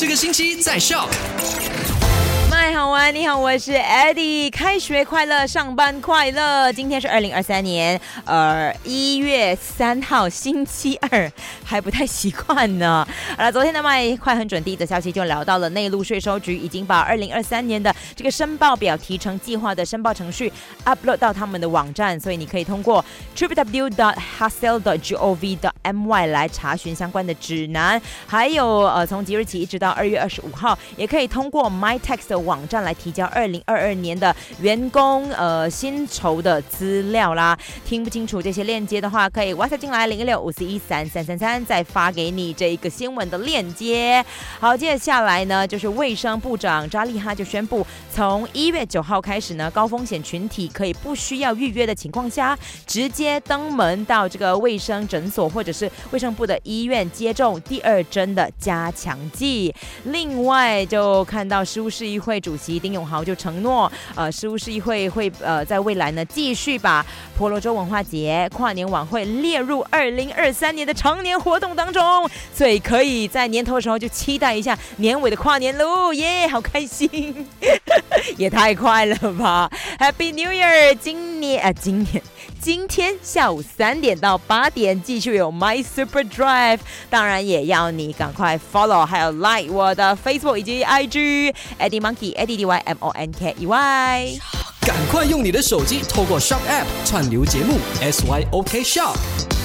这个星期在笑。你好，我是 Eddie。开学快乐，上班快乐。今天是二零二三年，呃，一月三号，星期二，还不太习惯呢。好了，昨天的麦快很准第一则消息就聊到了内陆税收局已经把二零二三年的这个申报表提成计划的申报程序 upload 到他们的网站，所以你可以通过 www.hassel.gov.my 来查询相关的指南。还有，呃，从即日起一直到二月二十五号，也可以通过 MyTax 的。网站来提交二零二二年的员工呃薪酬的资料啦。听不清楚这些链接的话，可以 WhatsApp 进来零一六五四一三三三三，再发给你这一个新闻的链接。好，接下来呢，就是卫生部长扎利哈就宣布，从一月九号开始呢，高风险群体可以不需要预约的情况下，直接登门到这个卫生诊所或者是卫生部的医院接种第二针的加强剂。另外，就看到食物市议会。主席丁永豪就承诺，呃，事务市议会会呃在未来呢继续把婆罗洲文化节跨年晚会列入二零二三年的常年活动当中，所以可以在年头的时候就期待一下年尾的跨年喽，耶，好开心，也太快了吧！Happy New Year！今年啊，今年。今天下午三点到八点，继续有 My Super Drive，当然也要你赶快 follow，还有 like 我的 Facebook 以及 IG，Eddie Monkey，Eddie D Y M O N K E Y。赶快用你的手机透过 Shop App 串流节目 S Y O K Shop。